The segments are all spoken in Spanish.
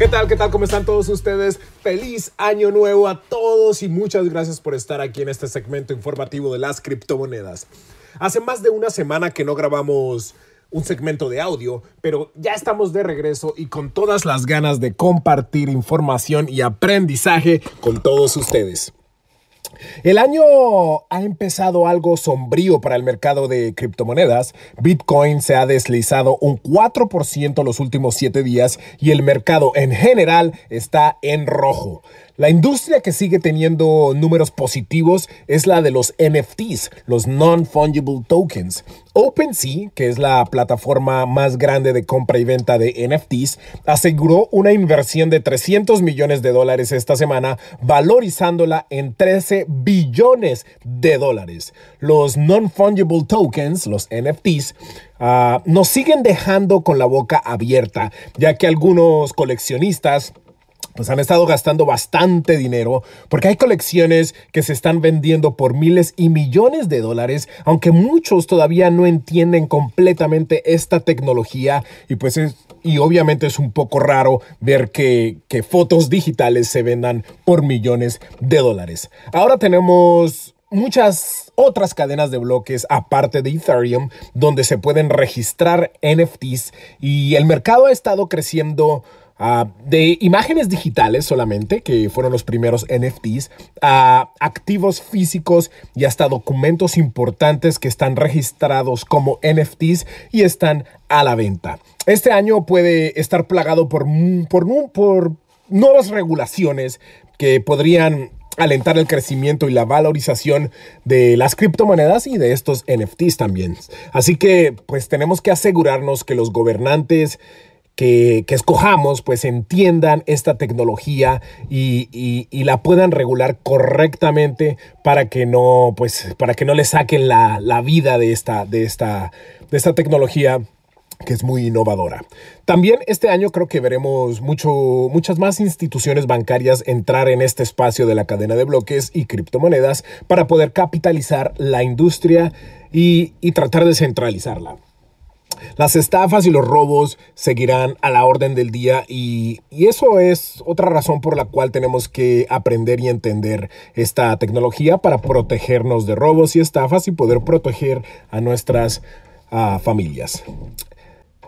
¿Qué tal? ¿Qué tal? ¿Cómo están todos ustedes? Feliz año nuevo a todos y muchas gracias por estar aquí en este segmento informativo de las criptomonedas. Hace más de una semana que no grabamos un segmento de audio, pero ya estamos de regreso y con todas las ganas de compartir información y aprendizaje con todos ustedes. El año ha empezado algo sombrío para el mercado de criptomonedas. Bitcoin se ha deslizado un 4% los últimos 7 días y el mercado en general está en rojo. La industria que sigue teniendo números positivos es la de los NFTs, los Non-Fungible Tokens. OpenSea, que es la plataforma más grande de compra y venta de NFTs, aseguró una inversión de 300 millones de dólares esta semana, valorizándola en 13 billones de dólares. Los Non-Fungible Tokens, los NFTs, ah, nos siguen dejando con la boca abierta, ya que algunos coleccionistas pues han estado gastando bastante dinero porque hay colecciones que se están vendiendo por miles y millones de dólares, aunque muchos todavía no entienden completamente esta tecnología y pues es, y obviamente es un poco raro ver que, que fotos digitales se vendan por millones de dólares. Ahora tenemos muchas otras cadenas de bloques aparte de Ethereum donde se pueden registrar NFTs y el mercado ha estado creciendo Ah, de imágenes digitales solamente, que fueron los primeros NFTs, a activos físicos y hasta documentos importantes que están registrados como NFTs y están a la venta. Este año puede estar plagado por, por, por nuevas regulaciones que podrían alentar el crecimiento y la valorización de las criptomonedas y de estos NFTs también. Así que pues tenemos que asegurarnos que los gobernantes que, escojamos pues entiendan esta tecnología y, la puedan regular correctamente para que no pues para que no le saquen la, vida de esta, de, esta, de esta tecnología que es muy innovadora. También este año creo que veremos mucho, muchas más instituciones bancarias entrar en este espacio de la cadena de bloques y criptomonedas para poder capitalizar la industria y, y tratar de centralizarla. Las estafas y los robos seguirán a la orden del día y, eso es otra razón por la cual tenemos que aprender y entender esta tecnología para protegernos de robos y estafas y poder proteger a nuestras ah, familias.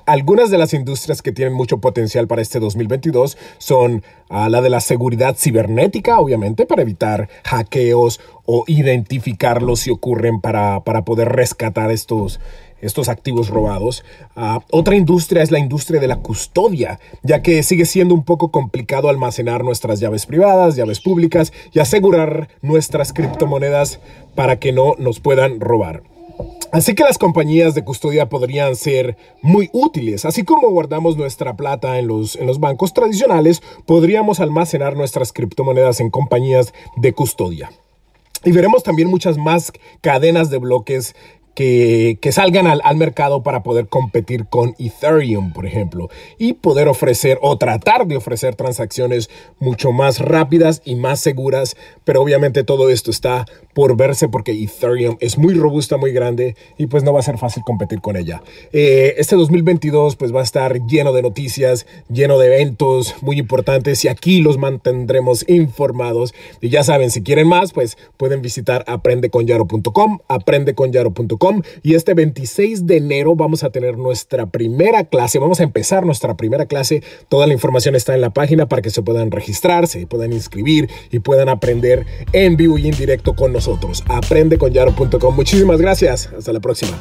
Algunas de las industrias que tienen mucho potencial para este 2022 son ah, la de la seguridad cibernética, obviamente, para evitar hackeos o identificarlos si ocurren para, para poder rescatar estos, estos activos robados. Ah, otra industria es la industria de la custodia, ya que sigue siendo un poco complicado almacenar nuestras llaves privadas, llaves públicas y asegurar nuestras criptomonedas para que no nos puedan robar. Así que las compañías de custodia podrían ser muy útiles. Así como guardamos nuestra plata en los, en los bancos tradicionales, podríamos almacenar nuestras criptomonedas en compañías de custodia. Y veremos también muchas más cadenas de bloques que, salgan al, mercado para poder competir con Ethereum, por ejemplo, y poder ofrecer o tratar de ofrecer transacciones mucho más rápidas y más seguras, pero obviamente todo esto está por verse porque Ethereum es muy robusta, muy grande y pues no va a ser fácil competir con ella. Eh, este 2022 pues va a estar lleno de noticias, lleno de eventos muy importantes y aquí los mantendremos informados y ya saben, si quieren más pues pueden visitar aprendeconyaro.com, aprendeconyaro.com y este 26 de enero vamos a tener nuestra primera clase, vamos a empezar nuestra primera clase, toda la información está en la página para que se puedan registrar, se puedan inscribir y puedan aprender en vivo y en directo con nosotros. Aprendeconyaro.com. Muchísimas gracias, hasta la próxima.